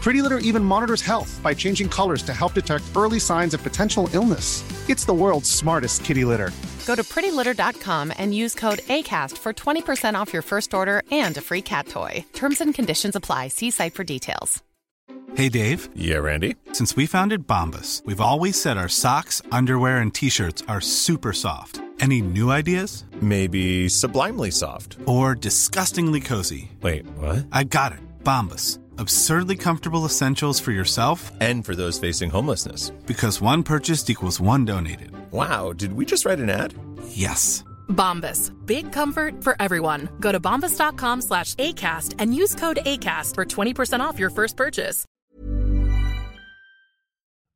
Pretty Litter even monitors health by changing colors to help detect early signs of potential illness. It's the world's smartest kitty litter. Go to prettylitter.com and use code ACAST for 20% off your first order and a free cat toy. Terms and conditions apply. See site for details. Hey, Dave. Yeah, Randy. Since we founded Bombus, we've always said our socks, underwear, and t shirts are super soft. Any new ideas? Maybe sublimely soft. Or disgustingly cozy? Wait, what? I got it. Bombus. Absurdly comfortable essentials for yourself And for those facing homelessness. because one purchased equals one donated. Wow, did we just write an ad? Yes. Bombas. Big comfort for everyone. Go to bombas.com slash ACAST and use code ACAST for 20% off your first purchase.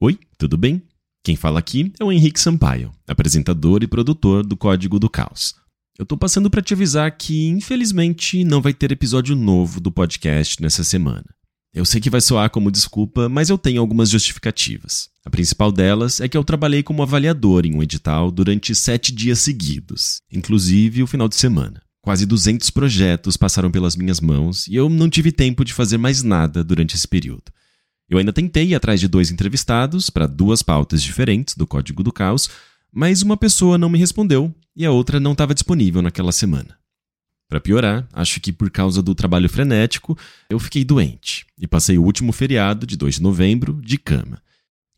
Oi, tudo bem? Quem fala aqui é o Henrique Sampaio, apresentador e produtor do Código do Caos. Eu tô passando para te avisar que, infelizmente, não vai ter episódio novo do podcast nessa semana. Eu sei que vai soar como desculpa, mas eu tenho algumas justificativas. A principal delas é que eu trabalhei como avaliador em um edital durante sete dias seguidos, inclusive o final de semana. Quase 200 projetos passaram pelas minhas mãos e eu não tive tempo de fazer mais nada durante esse período. Eu ainda tentei ir atrás de dois entrevistados para duas pautas diferentes do Código do Caos, mas uma pessoa não me respondeu e a outra não estava disponível naquela semana. Para piorar, acho que por causa do trabalho frenético, eu fiquei doente e passei o último feriado de 2 de novembro de cama.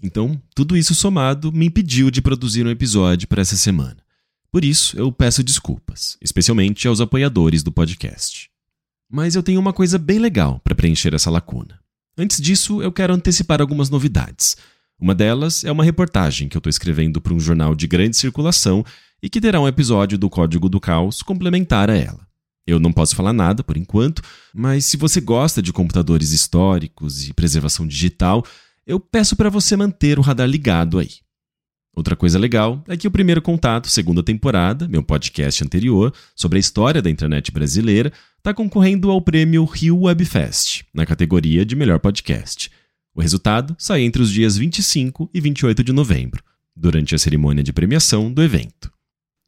Então, tudo isso somado me impediu de produzir um episódio para essa semana. Por isso, eu peço desculpas, especialmente aos apoiadores do podcast. Mas eu tenho uma coisa bem legal para preencher essa lacuna. Antes disso, eu quero antecipar algumas novidades. Uma delas é uma reportagem que eu estou escrevendo para um jornal de grande circulação e que terá um episódio do Código do Caos complementar a ela. Eu não posso falar nada por enquanto, mas se você gosta de computadores históricos e preservação digital, eu peço para você manter o radar ligado aí. Outra coisa legal é que o Primeiro Contato, segunda temporada, meu podcast anterior, sobre a história da internet brasileira, está concorrendo ao prêmio Rio Webfest, na categoria de melhor podcast. O resultado sai entre os dias 25 e 28 de novembro, durante a cerimônia de premiação do evento.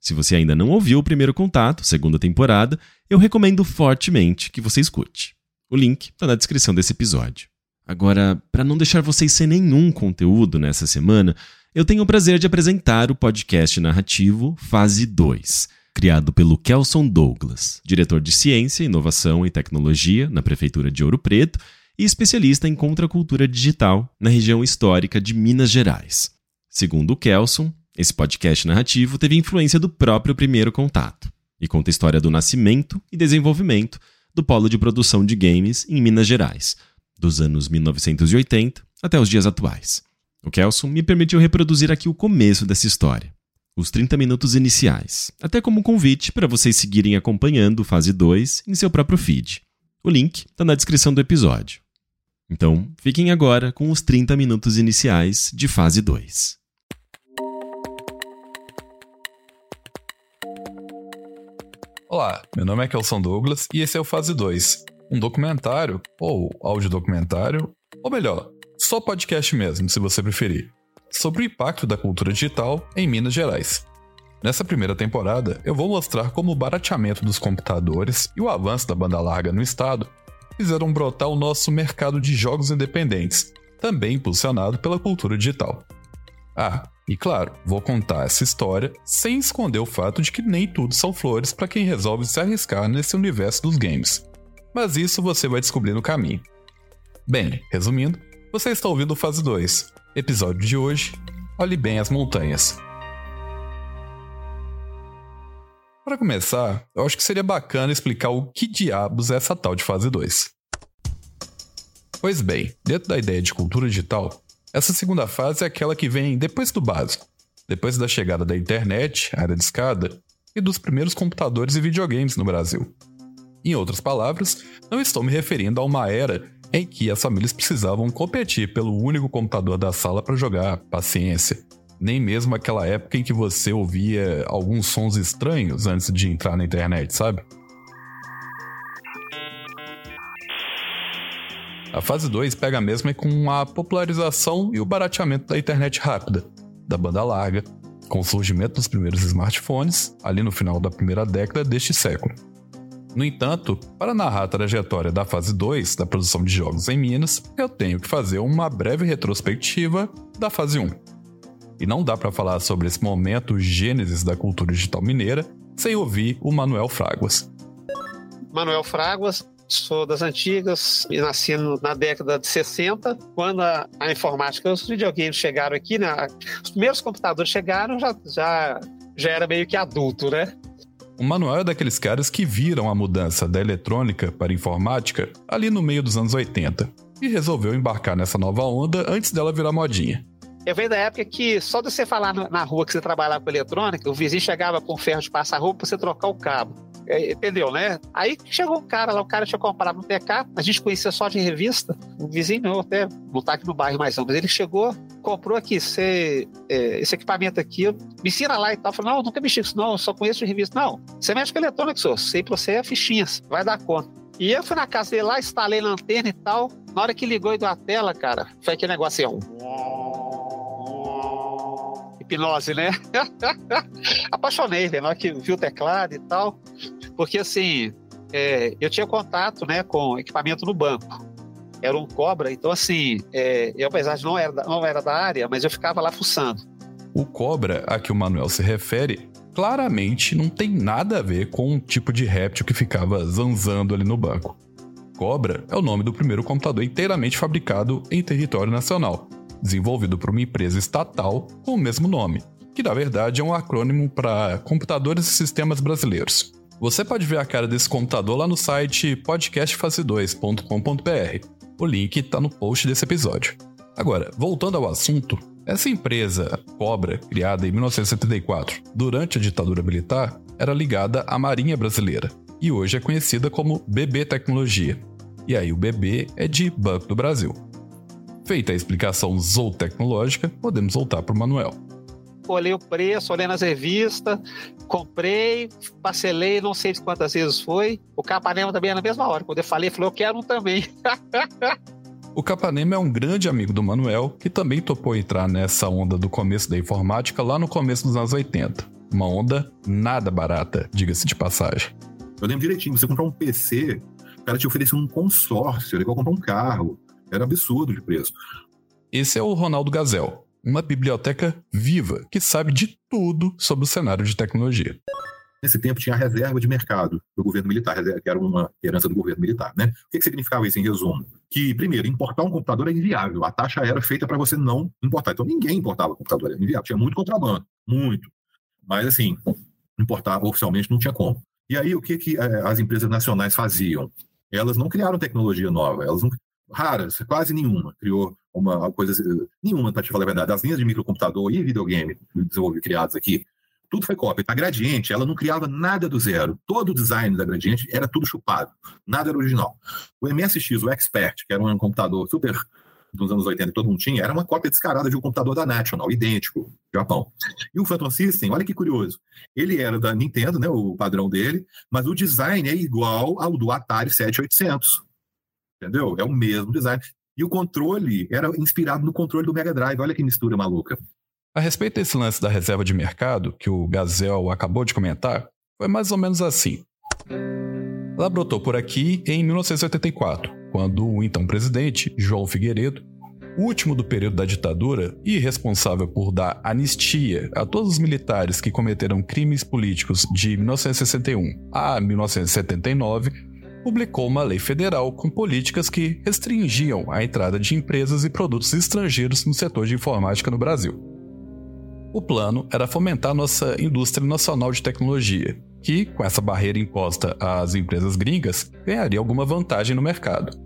Se você ainda não ouviu o Primeiro Contato, segunda temporada, eu recomendo fortemente que você escute. O link está na descrição desse episódio. Agora, para não deixar vocês sem nenhum conteúdo nessa semana, eu tenho o prazer de apresentar o podcast narrativo Fase 2, criado pelo Kelson Douglas, diretor de Ciência, Inovação e Tecnologia na Prefeitura de Ouro Preto e especialista em contracultura digital na região histórica de Minas Gerais. Segundo o Kelson, esse podcast narrativo teve influência do próprio Primeiro Contato e conta a história do nascimento e desenvolvimento do polo de produção de games em Minas Gerais, dos anos 1980 até os dias atuais. O Kelson me permitiu reproduzir aqui o começo dessa história, os 30 minutos iniciais, até como convite para vocês seguirem acompanhando fase 2 em seu próprio feed. O link está na descrição do episódio. Então, fiquem agora com os 30 minutos iniciais de fase 2. Olá, meu nome é Kelson Douglas e esse é o Fase 2, um documentário, ou audiodocumentário, ou melhor, só podcast mesmo, se você preferir, sobre o impacto da cultura digital em Minas Gerais. Nessa primeira temporada, eu vou mostrar como o barateamento dos computadores e o avanço da banda larga no estado fizeram brotar o nosso mercado de jogos independentes, também impulsionado pela cultura digital. Ah, e claro, vou contar essa história sem esconder o fato de que nem tudo são flores para quem resolve se arriscar nesse universo dos games. Mas isso você vai descobrir no caminho. Bem, resumindo, você está ouvindo o Fase 2. Episódio de hoje: Olhe bem as montanhas. Para começar, eu acho que seria bacana explicar o que diabos é essa tal de fase 2. Pois bem, dentro da ideia de cultura digital, essa segunda fase é aquela que vem depois do básico, depois da chegada da internet, área de escada, e dos primeiros computadores e videogames no Brasil. Em outras palavras, não estou me referindo a uma era em que as famílias precisavam competir pelo único computador da sala para jogar paciência, nem mesmo aquela época em que você ouvia alguns sons estranhos antes de entrar na internet, sabe? A fase 2 pega mesmo com a popularização e o barateamento da internet rápida, da banda larga, com o surgimento dos primeiros smartphones, ali no final da primeira década deste século. No entanto, para narrar a trajetória da fase 2 da produção de jogos em Minas, eu tenho que fazer uma breve retrospectiva da fase 1. E não dá para falar sobre esse momento gênesis da cultura digital mineira sem ouvir o Manuel Fraguas. Manuel Fraguas, sou das antigas, nasci na década de 60, quando a, a informática, os videogames chegaram aqui, né? Os primeiros computadores chegaram, já, já, já era meio que adulto, né? O Manuel é daqueles caras que viram a mudança da eletrônica para a informática ali no meio dos anos 80 e resolveu embarcar nessa nova onda antes dela virar modinha. Eu venho da época que só de você falar na rua que você trabalhava com eletrônica, o vizinho chegava com ferro de passar roupa para você trocar o cabo. É, entendeu, né? Aí chegou um cara lá, o cara tinha comprado um TK, a gente conhecia só de revista. O vizinho não, até não tá aqui no bairro mais não, mas ele chegou, comprou aqui, é, esse equipamento aqui, me ensina lá e tal. Falei, não, nunca mexi com isso, não, só conheço de revista. Não, você mexe com eletrônica, senhor, sei pra você é fichinhas, vai dar conta. E eu fui na casa dele lá, instalei na antena e tal. Na hora que ligou e deu a tela, cara, foi aquele negócio assim, ó hipnose, né? Apaixonei, né? Que vi o teclado e tal. Porque, assim, é, eu tinha contato né, com equipamento no banco. Era um cobra, então, assim, é, eu, apesar de não era, não era da área, mas eu ficava lá fuçando. O cobra a que o Manuel se refere claramente não tem nada a ver com um tipo de réptil que ficava zanzando ali no banco. Cobra é o nome do primeiro computador inteiramente fabricado em território nacional, desenvolvido por uma empresa estatal com o mesmo nome, que na verdade é um acrônimo para Computadores e Sistemas Brasileiros. Você pode ver a cara desse computador lá no site podcastfase2.com.br. O link está no post desse episódio. Agora, voltando ao assunto, essa empresa, Cobra, criada em 1974 durante a ditadura militar, era ligada à Marinha Brasileira e hoje é conhecida como BB Tecnologia. E aí o BB é de Banco do Brasil. Feita a explicação zootecnológica, podemos voltar para o Manuel. Olhei o preço, olhei nas revistas, comprei, parcelei, não sei de quantas vezes foi. O Capanema também é na mesma hora. Quando eu falei, falou, eu quero um também. o Capanema é um grande amigo do Manuel, que também topou entrar nessa onda do começo da informática lá no começo dos anos 80. Uma onda nada barata, diga-se de passagem. Eu lembro direitinho, você comprar um PC, o cara te oferecia um consórcio, era igual comprar um carro. Era absurdo de preço. Esse é o Ronaldo Gazel, uma biblioteca viva que sabe de tudo sobre o cenário de tecnologia. Nesse tempo tinha a reserva de mercado do governo militar, que era uma herança do governo militar. Né? O que, que significava isso em resumo? Que, primeiro, importar um computador é inviável. A taxa era feita para você não importar. Então ninguém importava computador, era inviável. Tinha muito contrabando, muito. Mas, assim, importar oficialmente não tinha como. E aí, o que, que eh, as empresas nacionais faziam? Elas não criaram tecnologia nova, elas não, raras, quase nenhuma. Criou uma coisa, nenhuma, para te falar a verdade. As linhas de microcomputador e videogame desenvolvidos, criados aqui, tudo foi cópia. A Gradiente, ela não criava nada do zero. Todo o design da Gradiente era tudo chupado. Nada era original. O MSX, o Expert, que era um computador super dos anos 80 que todo mundo tinha, era uma cópia descarada de um computador da National, idêntico, Japão. E o Phantom System, olha que curioso, ele era da Nintendo, né, o padrão dele, mas o design é igual ao do Atari 7800 entendeu? É o mesmo design. E o controle era inspirado no controle do Mega Drive. Olha que mistura maluca. A respeito desse lance da reserva de mercado, que o Gazel acabou de comentar, foi mais ou menos assim. Ela brotou por aqui em 1984, quando o então presidente, João Figueiredo, último do período da ditadura e responsável por dar anistia a todos os militares que cometeram crimes políticos de 1961 a 1979, publicou uma lei federal com políticas que restringiam a entrada de empresas e produtos estrangeiros no setor de informática no Brasil. O plano era fomentar nossa indústria nacional de tecnologia, que, com essa barreira imposta às empresas gringas, ganharia alguma vantagem no mercado.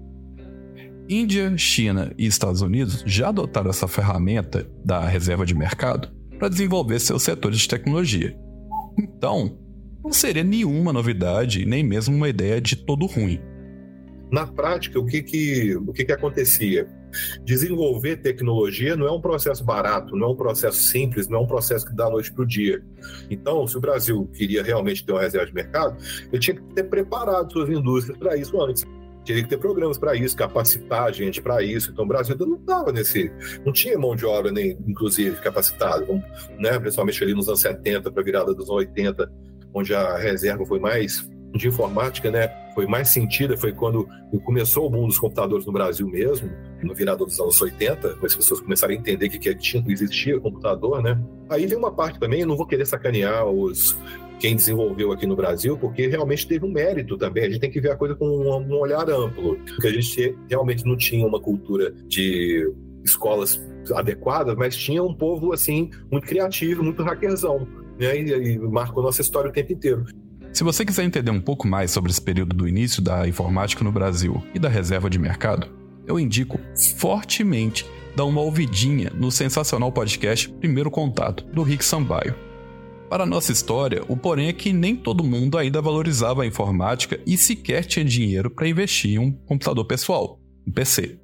Índia, China e Estados Unidos já adotaram essa ferramenta da reserva de mercado para desenvolver seus setores de tecnologia. Então, não seria nenhuma novidade, nem mesmo uma ideia de todo ruim. Na prática, o que, que, o que, que acontecia? Desenvolver tecnologia não é um processo barato, não é um processo simples, não é um processo que dá noite para o dia. Então, se o Brasil queria realmente ter uma reserva de mercado, ele tinha que ter preparado suas indústrias para isso antes. Teria que ter programas para isso, capacitar a gente para isso. Então, o Brasil não estava nesse. Não tinha mão de obra, nem, inclusive, capacitada, né? principalmente ali nos anos 70 para a virada dos anos 80, onde a reserva foi mais de informática, né, foi mais sentida, foi quando começou o mundo dos computadores no Brasil mesmo, no virado dos anos 80, quando as pessoas começaram a entender que, que tinha, existia computador, né. Aí vem uma parte também, eu não vou querer sacanear os quem desenvolveu aqui no Brasil, porque realmente teve um mérito também. A gente tem que ver a coisa com um, um olhar amplo, porque a gente realmente não tinha uma cultura de escolas adequadas, mas tinha um povo assim muito criativo, muito hackerzão, né? E, e marcou nossa história o tempo inteiro. Se você quiser entender um pouco mais sobre esse período do início da informática no Brasil e da reserva de mercado, eu indico fortemente dar uma ouvidinha no sensacional podcast Primeiro Contato, do Rick Sambaio. Para a nossa história, o porém é que nem todo mundo ainda valorizava a informática e sequer tinha dinheiro para investir em um computador pessoal, um PC.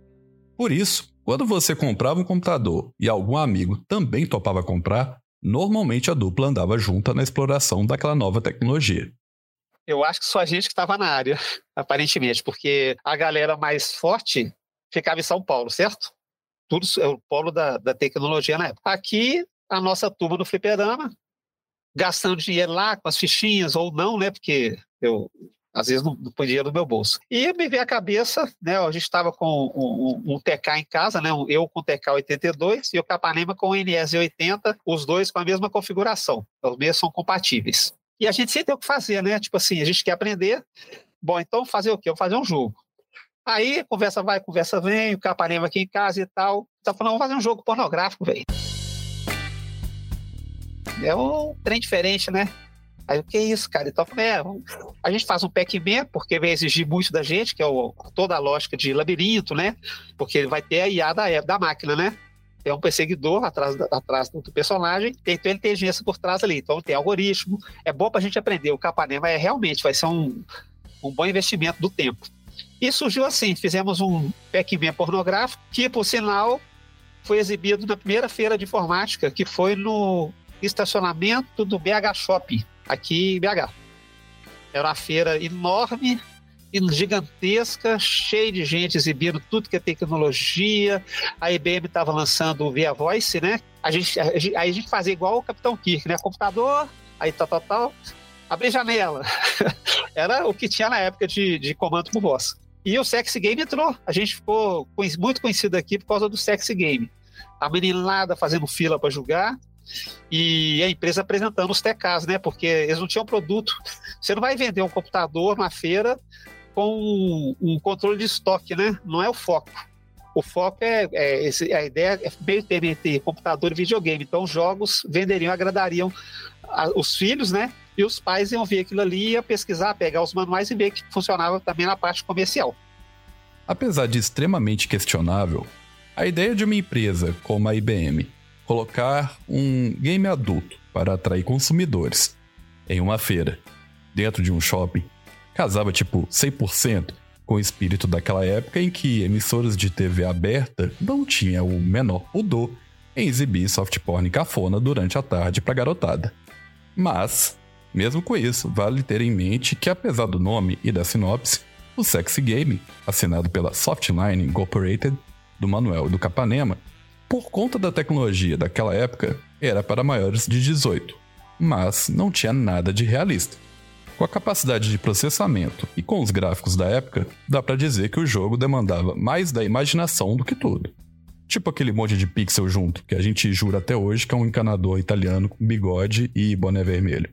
Por isso, quando você comprava um computador e algum amigo também topava comprar, Normalmente a dupla andava junta na exploração daquela nova tecnologia. Eu acho que só a gente que estava na área, aparentemente, porque a galera mais forte ficava em São Paulo, certo? Tudo é o polo da, da tecnologia na época. Aqui, a nossa turma do fliperama, gastando dinheiro lá com as fichinhas ou não, né? Porque eu às vezes não, põe dinheiro no meu bolso. E me veio a cabeça, né? A gente estava com um, um, um, TK em casa, né? Eu com o TK 82 e o Capanema com o NS 80, os dois com a mesma configuração. Os mesmos são compatíveis. E a gente sempre tem o que fazer, né? Tipo assim, a gente quer aprender. Bom, então fazer o quê? Eu fazer um jogo. Aí, conversa vai, conversa vem, o Capanema aqui em casa e tal. Tá falando, vamos fazer um jogo pornográfico, velho. É um trem diferente, né? Aí o que é isso, cara? Então, é, a gente faz um Pac-Man, porque vai exigir muito da gente, que é o, toda a lógica de labirinto, né? Porque ele vai ter a IA da, da máquina, né? Tem um perseguidor atrás, atrás do personagem, tem, tem inteligência por trás ali, então tem algoritmo. É bom pra gente aprender. O Capanema é realmente, vai ser um, um bom investimento do tempo. E surgiu assim: fizemos um Pac-Man pornográfico, que, por sinal, foi exibido na primeira feira de informática, que foi no estacionamento do BH Shopping aqui em BH. Era uma feira enorme, gigantesca, cheia de gente exibindo tudo que é tecnologia. A IBM estava lançando o Via Voice, né? A gente, a aí a gente fazia igual o Capitão Kirk, né? Computador, aí tal, tal, tal. Abrir janela. Era o que tinha na época de, de comando por voz. E o Sexy Game entrou. A gente ficou muito conhecido aqui por causa do Sexy Game. A meninada fazendo fila para jogar e a empresa apresentando os TKs, né? Porque eles não tinham produto. Você não vai vender um computador na feira com um, controle de estoque, né? Não é o foco. O foco é, é esse, a ideia é meio termo entre computador e videogame. Então, os jogos venderiam, agradariam a, os filhos, né? E os pais iam ver aquilo ali, ia pesquisar, pegar os manuais e ver que funcionava também na parte comercial. Apesar de extremamente questionável, a ideia de uma empresa como a IBM colocar um game adulto para atrair consumidores em uma feira, dentro de um shopping, casava tipo 100% com o espírito daquela época em que emissoras de TV aberta não tinham o menor pudor em exibir soft porn cafona durante a tarde para garotada. Mas, mesmo com isso, vale ter em mente que apesar do nome e da sinopse, o sexy game, assinado pela Softline Incorporated, do Manuel do Capanema, por conta da tecnologia daquela época, era para maiores de 18, mas não tinha nada de realista. Com a capacidade de processamento e com os gráficos da época, dá para dizer que o jogo demandava mais da imaginação do que tudo. Tipo aquele monte de pixel junto, que a gente jura até hoje que é um encanador italiano com bigode e boné vermelho.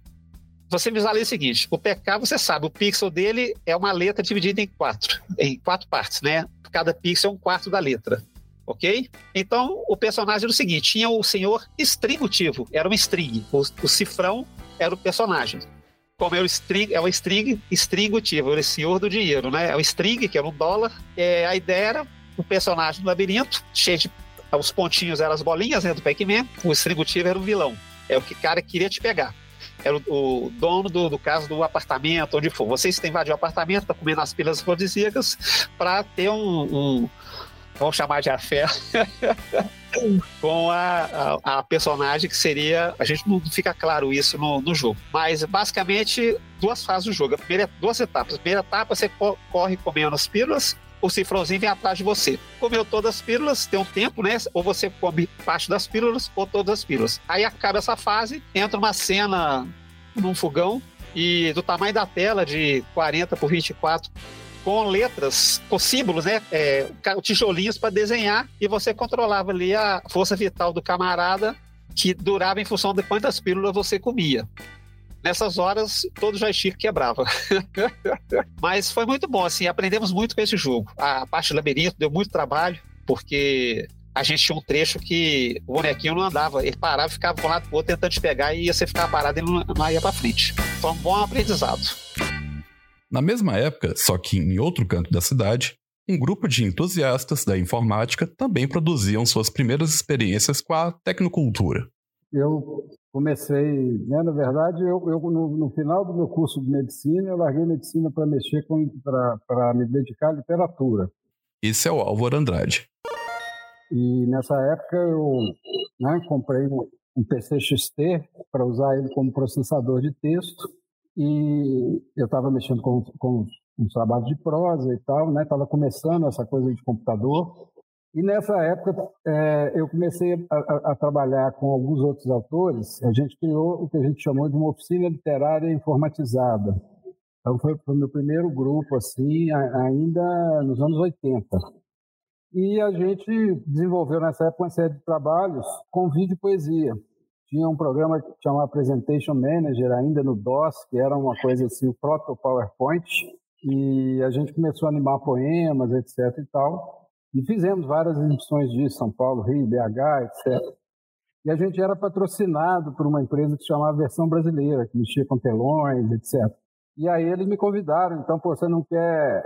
Você visualiza o seguinte: o PK, você sabe, o pixel dele é uma letra dividida em quatro, em quatro partes, né? Cada pixel é um quarto da letra ok? Então, o personagem era o seguinte: tinha o senhor stringutivo, era um string. O, o cifrão era o personagem. Como é o string, é o string stringutivo, era o senhor do dinheiro, né? É o string, que era um dólar. É, a ideia era um personagem do labirinto, cheio de. Os pontinhos eram as bolinhas né, do Pac-Man, o estringutivo era o vilão. É o que cara queria te pegar. Era o, o dono do, do, caso do apartamento, onde for. Vocês têm invadido o apartamento, tá comendo as pilas afrodisíacas para ter um, um. Vamos chamar de afé. com a, a, a, personagem que seria. A gente não fica claro isso no, no jogo. Mas basicamente, duas fases do jogo. A primeira, duas etapas. A primeira etapa, você corre comendo as pílulas. O cifrãozinho vem atrás de você. Comeu todas as pílulas, tem um tempo, né? Ou você come parte das pílulas ou todas as pílulas. Aí acaba essa fase, entra uma cena num fogão e do tamanho da tela de 40 por 24 com letras, com símbolos, né? É, tijolinhos para desenhar e você controlava ali a força vital do camarada que durava em função de quantas pílulas você comia. Nessas horas, todo joystick quebrava. Mas foi muito bom, assim, aprendemos muito com esse jogo. A parte do labirinto deu muito trabalho, porque a gente tinha um trecho que o bonequinho não andava, ele parava, ficava de um lado pro outro tentando te pegar e ia você ficar parado e não, não ia para frente. Foi um bom aprendizado. Na mesma época, só que em outro canto da cidade, um grupo de entusiastas da informática também produziam suas primeiras experiências com a tecnocultura. Eu comecei, né, na verdade, eu, eu no, no, final do meu curso de medicina, eu larguei medicina para mexer com, para me dedicar à literatura. Esse é o Álvaro Andrade. E nessa época eu né, comprei um, um PC XT para usar ele como processador de texto e eu estava mexendo com, com uns trabalhos de prosa e tal, né? Estava começando essa coisa de computador. E nessa época é, eu comecei a, a, a, trabalhar com alguns outros autores. A gente criou o que a gente chamou de uma oficina literária informatizada. Então foi o meu primeiro grupo, assim, ainda nos anos 80. E a gente desenvolveu nessa época uma série de trabalhos com vídeo poesia tinha um programa que chamava Presentation Manager, ainda no DOS, que era uma coisa assim, o proto PowerPoint, e a gente começou a animar poemas, etc e tal, e fizemos várias exibições disso, São Paulo, Rio, BH, etc. E a gente era patrocinado por uma empresa que chamava Versão Brasileira, que mexia com telões, etc. E aí eles me convidaram, então, pô, você não quer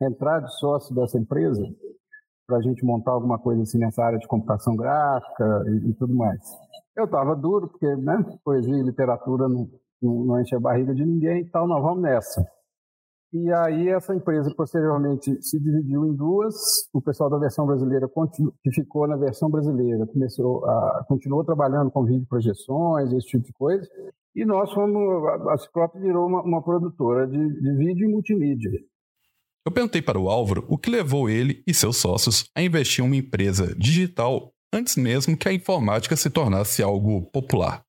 entrar de sócio dessa empresa para a gente montar alguma coisa assim nessa área de computação gráfica e, e tudo mais? Eu estava duro, porque né, poesia e literatura não, não, não enche a barriga de ninguém e tal, nós vamos nessa. E aí essa empresa posteriormente se dividiu em duas. O pessoal da versão brasileira que ficou na versão brasileira começou a continuou trabalhando com vídeo projeções, esse tipo de coisa. E nós fomos a Ciclope virou uma, uma produtora de, de vídeo e multimídia. Eu perguntei para o Álvaro o que levou ele e seus sócios a investir em uma empresa digital antes mesmo que a informática se tornasse algo popular.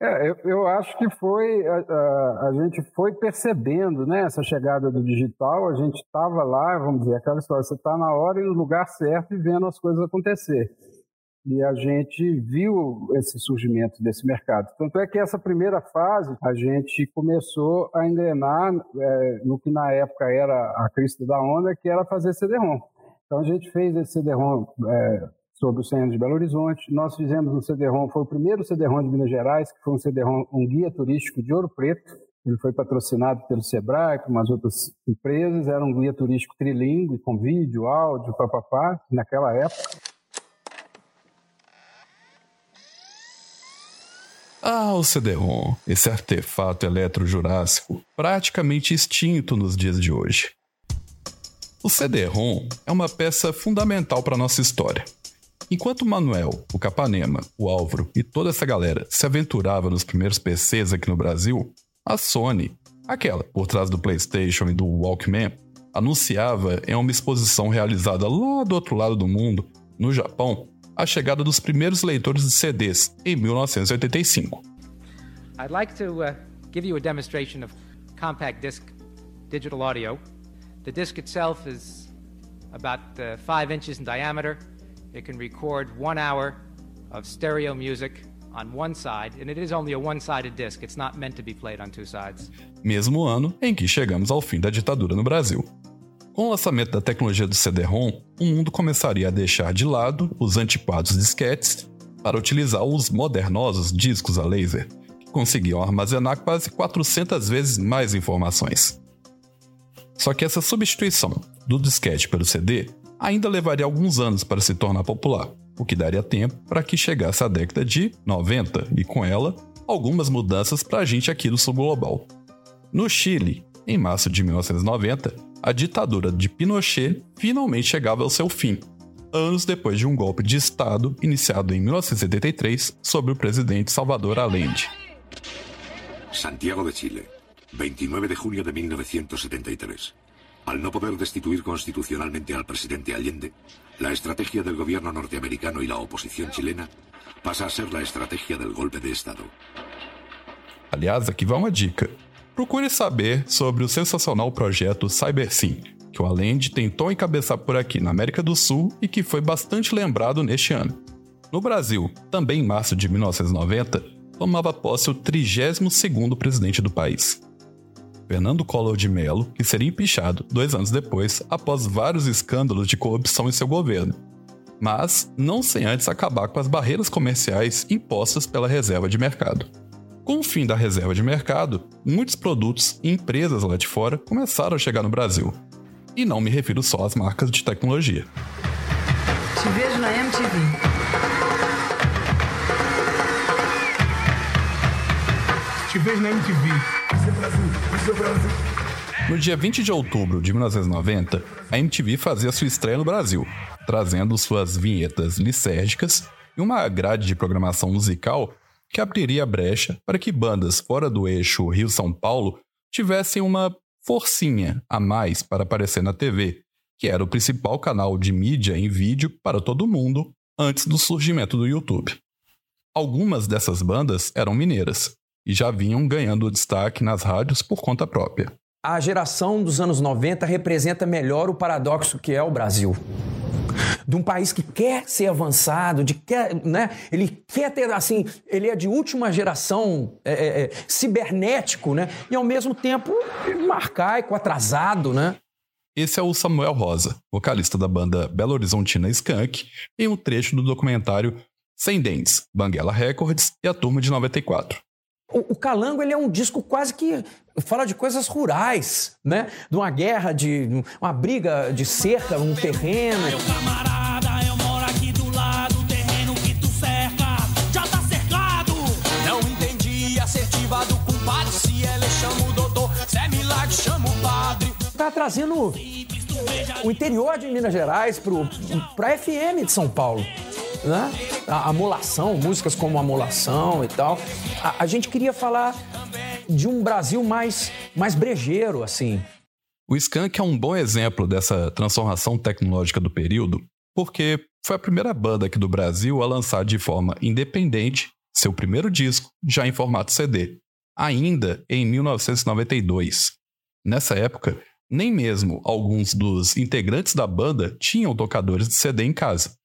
É, eu, eu acho que foi a, a, a, gente foi percebendo, né, essa chegada do digital. A gente estava lá, vamos dizer, aquela história, você está na hora e no lugar certo e vendo as coisas acontecer. E a gente viu esse surgimento desse mercado. Tanto é que essa primeira fase a gente começou a engrenar é, no que na época era a crista da onda, que era fazer CD-ROM. Então a gente fez esse CD-ROM é, sobre o Senhor de Belo Horizonte. Nós fizemos um CD-ROM, foi o primeiro CD-ROM de Minas Gerais, que foi um CD-ROM, um guia turístico de Ouro Preto. Ele foi patrocinado pelo Sebrae, com umas outras empresas. Era um guia turístico trilingue, com vídeo, áudio, papapá, naquela época. Ah, o CD-ROM, esse artefato eletrojurássico, praticamente extinto nos dias de hoje. O CD-ROM é uma peça fundamental para nossa história. Enquanto o Manuel, o Capanema, o Álvaro e toda essa galera se aventurava nos primeiros PCs aqui no Brasil, a Sony, aquela por trás do PlayStation e do Walkman, anunciava em uma exposição realizada lá do outro lado do mundo, no Japão, a chegada dos primeiros leitores de CDs em 1985. I'd like to uh, give you a demonstration of compact disc digital audio. The disc itself is about 5 uh, inches in diameter. It can record one hour of stereo music on one side, and it is only a one-sided disc. It's not meant to be played on two sides. Mesmo ano em que chegamos ao fim da ditadura no Brasil. Com o lançamento da tecnologia do CD-ROM, o mundo começaria a deixar de lado os antiquados disquetes para utilizar os modernosos discos a laser, que conseguiam armazenar quase 400 vezes mais informações. Só que essa substituição do disquete pelo CD ainda levaria alguns anos para se tornar popular, o que daria tempo para que chegasse a década de 90 e com ela algumas mudanças para a gente aqui do sul global. No Chile, em março de 1990, a ditadura de Pinochet finalmente chegava ao seu fim, anos depois de um golpe de Estado iniciado em 1973 sobre o presidente Salvador Allende. Santiago de Chile, 29 de junio de 1973. Al no poder destituir constitucionalmente al presidente Allende, la estrategia del gobierno norteamericano y la oposición chilena pasa a ser la estrategia del golpe de Estado. Aliás, aqui vai uma dica. Procure saber sobre o sensacional projeto CyberSim, que o Allende tentou encabeçar por aqui na América do Sul e que foi bastante lembrado neste ano. No Brasil, também em março de 1990, tomava posse o 32º presidente do país. Fernando Collor de Mello, que seria empichado dois anos depois, após vários escândalos de corrupção em seu governo, mas não sem antes acabar com as barreiras comerciais impostas pela reserva de mercado. Com o fim da reserva de mercado, muitos produtos e empresas lá de fora começaram a chegar no Brasil. E não me refiro só às marcas de tecnologia. Te vejo na MTV. Te vejo na MTV. Isso é Brasil, isso é Brasil. No dia 20 de outubro de 1990, a MTV fazia sua estreia no Brasil, trazendo suas vinhetas lisérgicas e uma grade de programação musical que abriria brecha para que bandas fora do eixo Rio-São Paulo tivessem uma forcinha a mais para aparecer na TV, que era o principal canal de mídia em vídeo para todo mundo antes do surgimento do YouTube. Algumas dessas bandas eram mineiras e já vinham ganhando destaque nas rádios por conta própria. A geração dos anos 90 representa melhor o paradoxo que é o Brasil de um país que quer ser avançado, de quer, né? Ele quer ter assim, ele é de última geração é, é, é cibernético, né? E ao mesmo tempo arcaico, atrasado, né? Esse é o Samuel Rosa, vocalista da banda Belo Horizontina Skunk, em um trecho do documentário Sem Dentes, Banguela Records e a Turma de 94. O, o Calango ele é um disco quase que fala de coisas rurais, né? De uma guerra, de uma briga de cerca, um terreno. Meu camarada, eu moro aqui do lado, terreno que tu cerca já tá cercado. Não entendi assertiva do compadre, se ela chama o doutor, se é milagre, chama o padre. Tá trazendo o interior de Minas Gerais pro, pra FM de São Paulo né? A amolação, músicas como amolação e tal. A, a gente queria falar de um Brasil mais, mais brejeiro, assim. O Skank é um bom exemplo dessa transformação tecnológica do período, porque foi a primeira banda aqui do Brasil a lançar de forma independente seu primeiro disco, já em formato CD, ainda em 1992. Nessa época, nem mesmo alguns dos integrantes da banda tinham tocadores de CD em casa.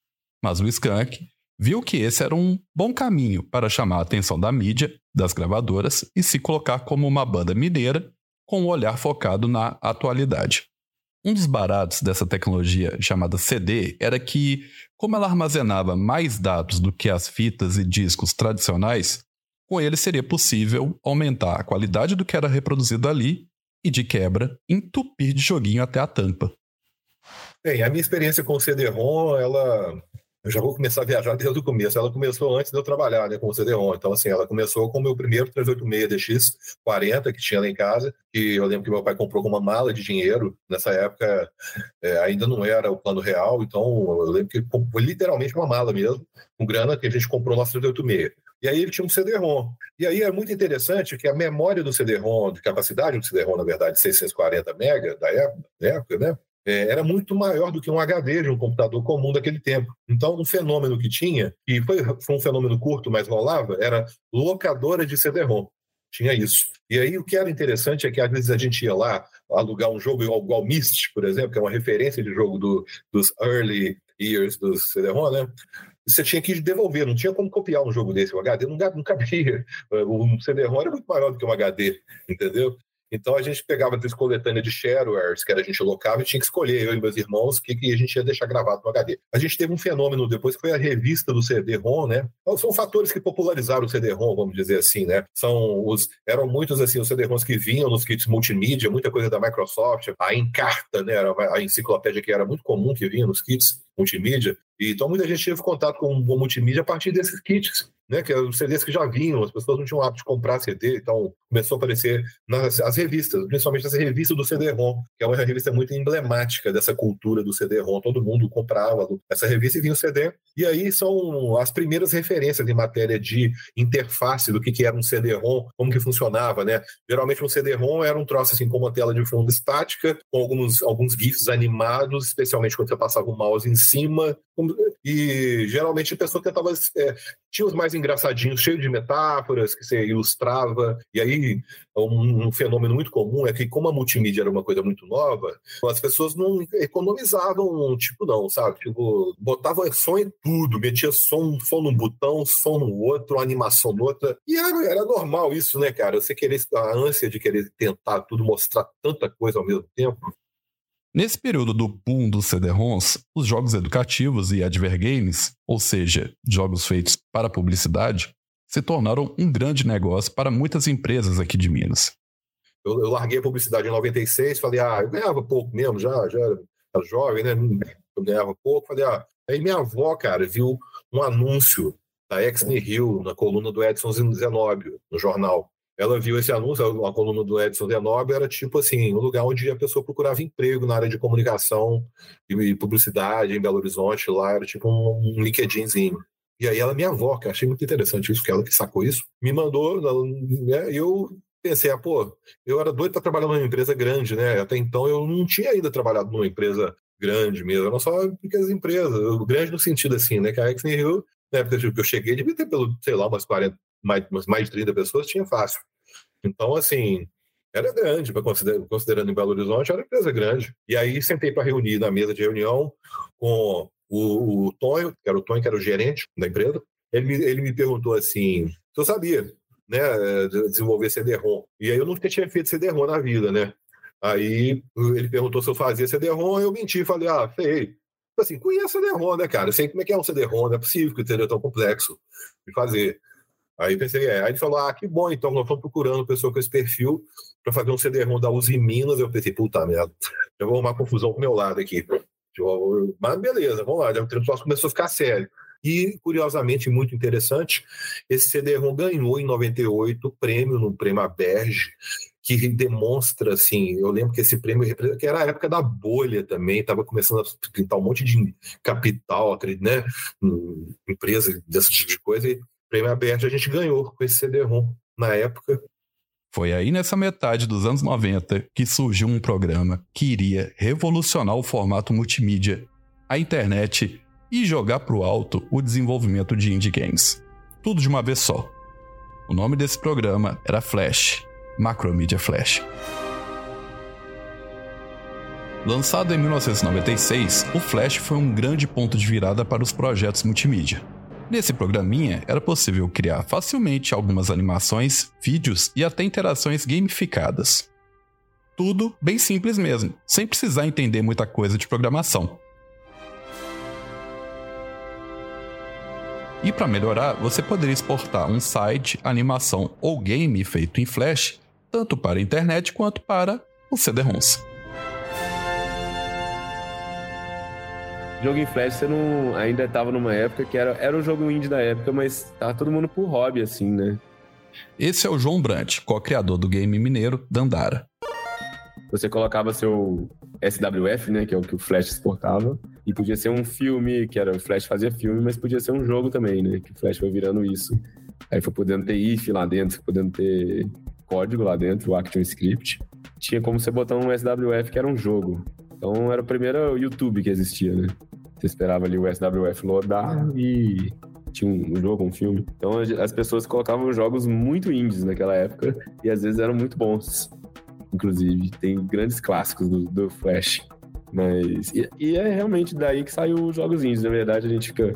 Mas o Skank viu que esse era um bom caminho para chamar a atenção da mídia, das gravadoras e se colocar como uma banda mineira com um olhar focado na atualidade. Um dos baratos dessa tecnologia chamada CD era que, como ela armazenava mais dados do que as fitas e discos tradicionais, com ele seria possível aumentar a qualidade do que era reproduzido ali e, de quebra, entupir de joguinho até a tampa. Bem, a minha experiência com o CD-ROM, ela eu já vou começar a viajar desde o começo. Ela começou antes de eu trabalhar né, com o CD-ROM. Então, assim, ela começou com o meu primeiro 386 DX40 que tinha lá em casa, que eu lembro que meu pai comprou com uma mala de dinheiro. Nessa época, é, ainda não era o plano real, então eu lembro que foi literalmente uma mala mesmo, com grana que a gente comprou no nosso 386. E aí ele tinha um CD-ROM. E aí é muito interessante que a memória do CD-ROM, de capacidade do CD-ROM, na verdade, 640 MB da época né? É, era muito maior do que um HD de um computador comum daquele tempo. Então, um fenômeno que tinha, e foi, foi um fenômeno curto, mas rolava, era locadora de CD-ROM. Tinha isso. E aí o que era interessante é que às vezes a gente ia lá alugar um jogo igual, Myst, por exemplo, que é uma referência de jogo do, dos early years do CD-ROM, né? Você tinha que devolver, não tinha como copiar um jogo desse. O HD não, não cabia. Um CD-ROM era muito maior do que um HD, entendeu? Então a gente pegava essa coletânea de sharewares que a gente colocava e tinha que escolher, eu e meus irmãos, o que, que a gente ia deixar gravado no HD. A gente teve um fenômeno depois que foi a revista do CD-ROM, né? Então, são fatores que popularizaram o CD-ROM, vamos dizer assim, né? São os, eram muitos assim, os CD-ROMs que vinham nos kits multimídia, muita coisa da Microsoft, a Encarta, né? Era a enciclopédia que era muito comum que vinha nos kits multimídia. E, então muita gente teve contato com o multimídia a partir desses kits né, que eram os CDs que já vinham, as pessoas não tinham hábito de comprar CD, então começou a aparecer nas as revistas, principalmente essa revista do CD-ROM, que é uma revista muito emblemática dessa cultura do CD-ROM, todo mundo comprava essa revista e vinha o CD, e aí são as primeiras referências em matéria de interface do que, que era um CD-ROM, como que funcionava, né? Geralmente um CD-ROM era um troço assim com uma tela de fundo estática, com alguns, alguns GIFs animados, especialmente quando você passava o mouse em cima, e geralmente a pessoa tentava é, tinha os mais engraçadinhos, cheios de metáforas que você ilustrava. E aí, um, um, fenômeno muito comum é que, como a multimídia era uma coisa muito nova, as pessoas não economizavam, tipo, não, sabe? Tipo, botava som em tudo, metia som, som num botão, som no outro, animação no outra. E era, era normal isso, né, cara? Você querer, a ânsia de querer tentar tudo, mostrar tanta coisa ao mesmo tempo. Nesse período do boom dos CD-ROMs, os jogos educativos e advergames, ou seja, jogos feitos para publicidade, se tornaram um grande negócio para muitas empresas aqui de Minas. Eu, eu larguei a publicidade em 96, falei, ah, eu ganhava pouco mesmo, já, já era, jovem, né? Eu ganhava pouco, falei, ah. Aí minha avó, cara, viu um anúncio da Hill na coluna do Edson Zenobio, no jornal ela viu esse anúncio, a coluna do Edson Denob era tipo assim, um lugar onde a pessoa procurava emprego na área de comunicação e publicidade em Belo Horizonte, lá era tipo um, LinkedInzinho. E aí ela, minha avó, que achei muito interessante isso, que ela que sacou isso, me mandou, né, eu pensei, ah, pô, eu era doido para trabalhar numa empresa grande, né? Até então eu não tinha ainda trabalhado numa empresa grande mesmo, eram só pequenas empresas, grande no sentido assim, né? Que a Exne Hill, na época que eu cheguei, devia ter pelo, sei lá, umas 40, mais, mais de 30 pessoas, tinha fácil. Então, assim, era grande, considerando, em Belo Horizonte, era uma empresa grande. E aí sentei para reunir na mesa de reunião com o, o Tonho, que era o Tonho, que era o gerente da empresa. Ele me, ele me perguntou assim: se eu sabia né, desenvolver CD-ROM? E aí eu nunca tinha feito CD-ROM na vida, né? Aí ele perguntou se eu fazia CD-ROM, eu menti, falei, ah, feio. Assim, conheço CD-ROM, né, cara? Eu sei como é que é um CD-ROM, não é possível que seja tão complexo de fazer. Aí pensei, é. Aí ele falou, ah, que bom, então nós estamos procurando pessoa com esse perfil para fazer um CD-ROM da Uzi Minas. Eu pensei, puta merda, eu vou arrumar confusão pro meu lado aqui. Mas beleza, vamos lá, o negócio começou a ficar sério. E, curiosamente, muito interessante, esse CD-ROM ganhou em 98 o prêmio no Prêmio Aberge, que demonstra, assim, eu lembro que esse prêmio, que era a época da bolha também, estava começando a pintar um monte de capital, né, empresa desse tipo de coisa, e prêmio aberto a gente ganhou com esse CD-ROM na época. Foi aí nessa metade dos anos 90 que surgiu um programa que iria revolucionar o formato multimídia, a internet e jogar para o alto o desenvolvimento de indie games. Tudo de uma vez só. O nome desse programa era Flash, Macromedia Flash. Lançado em 1996, o Flash foi um grande ponto de virada para os projetos multimídia. Nesse programinha, era possível criar facilmente algumas animações, vídeos e até interações gamificadas. Tudo bem simples mesmo, sem precisar entender muita coisa de programação. E para melhorar, você poderia exportar um site, animação ou game feito em Flash, tanto para a internet quanto para o CD-ROMs. Jogo em Flash você não ainda tava numa época que era, era um jogo indie da época, mas tava todo mundo por hobby, assim, né? Esse é o João Brandt, co-criador do game mineiro Dandara. Você colocava seu SWF, né, que é o que o Flash exportava, e podia ser um filme, que era o Flash fazia filme, mas podia ser um jogo também, né, que o Flash foi virando isso. Aí foi podendo ter if lá dentro, podendo ter código lá dentro, o ActionScript. Tinha como você botar um SWF que era um jogo. Então era o primeiro YouTube que existia, né? Você esperava ali o SWF lodar e tinha um jogo, um filme. Então as pessoas colocavam jogos muito indies naquela época e às vezes eram muito bons. Inclusive, tem grandes clássicos do, do Flash. Mas. E, e, é realmente daí que saiu os jogos indies. Na verdade, a gente fica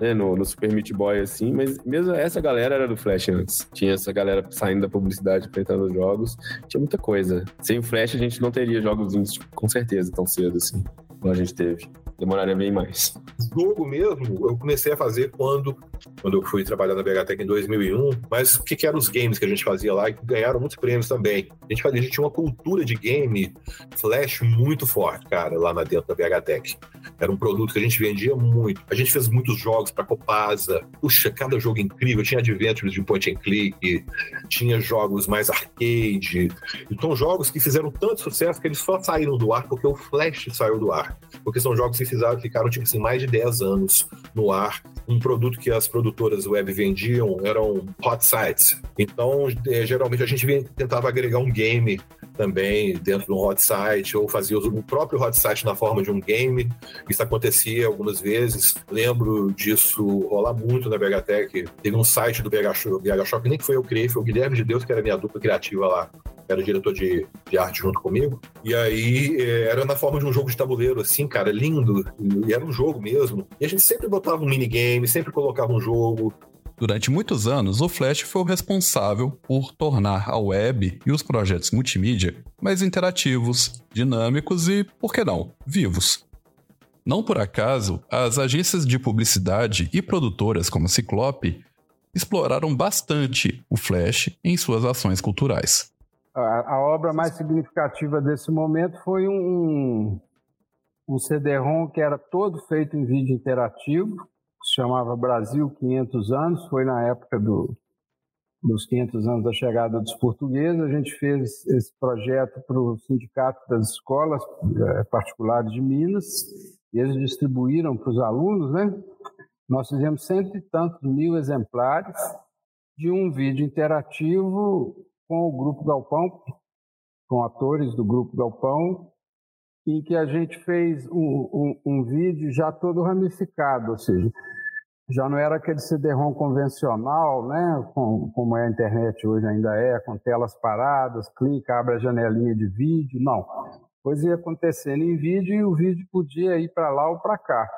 né, no, no Super Meat Boy, assim, mas mesmo essa galera era do Flash antes. Tinha essa galera saindo da publicidade, enfrentando os jogos. Tinha muita coisa. Sem o Flash, a gente não teria jogos tipo, com certeza tão cedo, assim, como a gente teve demoraria bem mais. Jogo mesmo, eu comecei a fazer quando, quando eu fui trabalhar na BHTech em 2001, mas o que, que eram os games que a gente fazia lá e ganharam muitos prêmios também. A gente, fazia, a gente tinha uma cultura de game flash muito forte, cara, lá na dentro da BHTech. Era um produto que a gente vendia muito. A gente fez muitos jogos para Copasa. Puxa, cada jogo incrível. Tinha adventures de point and click, tinha jogos mais arcade. Então, jogos que fizeram tanto sucesso que eles só saíram do ar porque o Flash saiu do ar. Porque são jogos que fizeram, ficaram, tipo assim, mais de 10 anos no ar. Um produto que as produtoras web vendiam eram hot sites. Então, é, geralmente, a gente tentava agregar um game também dentro de um hot site, ou fazia o próprio hot site na forma de um game. Isso acontecia algumas vezes. Lembro disso rolar muito na BHTech. Teve um site do BH BH nem que foi eu que criei, foi o Guilherme de Deus, que era minha dupla criativa lá era diretor de, de arte junto comigo. E aí é, era na forma de um jogo de tabuleiro, assim, cara, lindo. E era um jogo mesmo. E a gente sempre botava um minigame, sempre colocava um jogo. Durante muitos anos, o Flash foi o responsável por tornar a web e os projetos multimídia mais interativos, dinâmicos e, por que não, vivos. Não por acaso, as agências de publicidade e produtoras como Ciclope exploraram bastante o Flash em suas ações culturais. A, a obra mais significativa desse momento foi um, um CD-ROM que era todo feito em vídeo interativo, chamava Brasil 500 anos, foi na época do, dos 500 anos da chegada dos portugueses. A gente fez esse projeto para o Sindicato das Escolas eh, Particulares de Minas, e eles distribuíram para os alunos, né? Nós fizemos cento e tantos mil exemplares de um vídeo interativo com o Grupo Galpão, com atores do Grupo Galpão, em que a gente fez um, um, um vídeo já todo ramificado, ou seja, já não era aquele CD-ROM convencional, né, com, como é a internet hoje ainda é, com telas paradas, clica, abre a janelinha de vídeo, não. Coisa ia acontecendo em vídeo e o vídeo podia ir para lá ou para cá.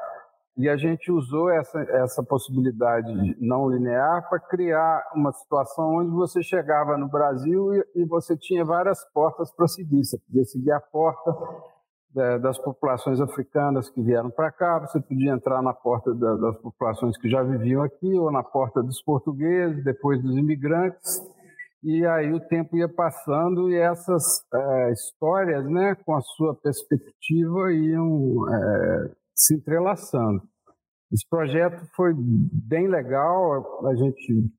E a gente usou essa, essa possibilidade não linear para criar uma situação onde você chegava no Brasil e, e você tinha várias portas para seguir. Você podia seguir a porta das populações africanas que vieram para cá, você podia entrar na porta da, das populações que já viviam aqui, ou na porta dos portugueses, depois dos imigrantes. E aí o tempo ia passando e essas é, histórias, né, com a sua perspectiva, iam. É, se entrelaçando. Esse projeto foi bem legal, a gente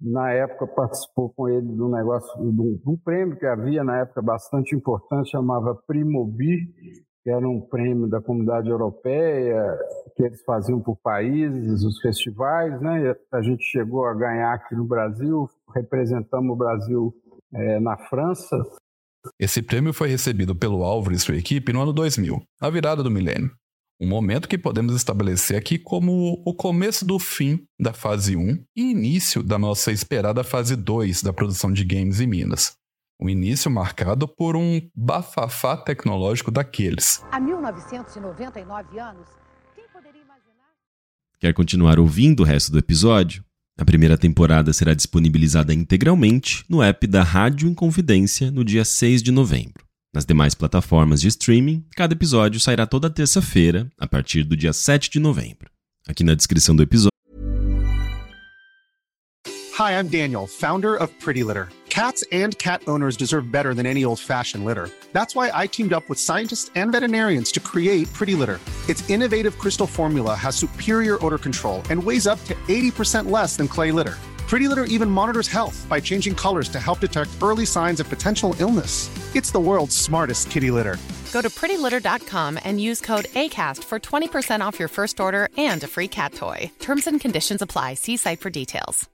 na época participou com ele de um negócio, de um, de um prêmio que havia na época bastante importante, chamava Primobi, que era um prêmio da comunidade europeia, que eles faziam por países, os festivais, né? A gente chegou a ganhar aqui no Brasil, representamos o Brasil é, na França. Esse prêmio foi recebido pelo Álvares e sua equipe no ano 2000, a virada do milênio. Um momento que podemos estabelecer aqui como o começo do fim da fase 1 e início da nossa esperada fase 2 da produção de games em Minas. Um início marcado por um bafafá tecnológico daqueles. Há 1999 anos, quem poderia imaginar? Quer continuar ouvindo o resto do episódio? A primeira temporada será disponibilizada integralmente no app da Rádio Inconfidência no dia 6 de novembro. Nas demais plataformas de streaming, cada episódio sairá toda terça-feira, a partir do dia 7 de novembro. Aqui na descrição do episódio. Hi, I'm Daniel, founder of Pretty Litter. Cats and cat owners deserve better than any old-fashioned litter. That's why I teamed up with scientists and veterinarians to create Pretty Litter. Its innovative crystal formula has superior odor control and weighs up to 80% less than clay litter. Pretty Litter even monitors health by changing colors to help detect early signs of potential illness. It's the world's smartest kitty litter. Go to prettylitter.com and use code ACAST for 20% off your first order and a free cat toy. Terms and conditions apply. See site for details.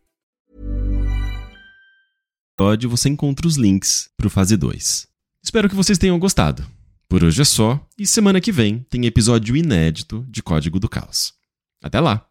Você encontra os links para o fase 2. Espero que vocês tenham gostado. Por hoje é só, e semana que vem tem episódio inédito de Código do Caos. Até lá!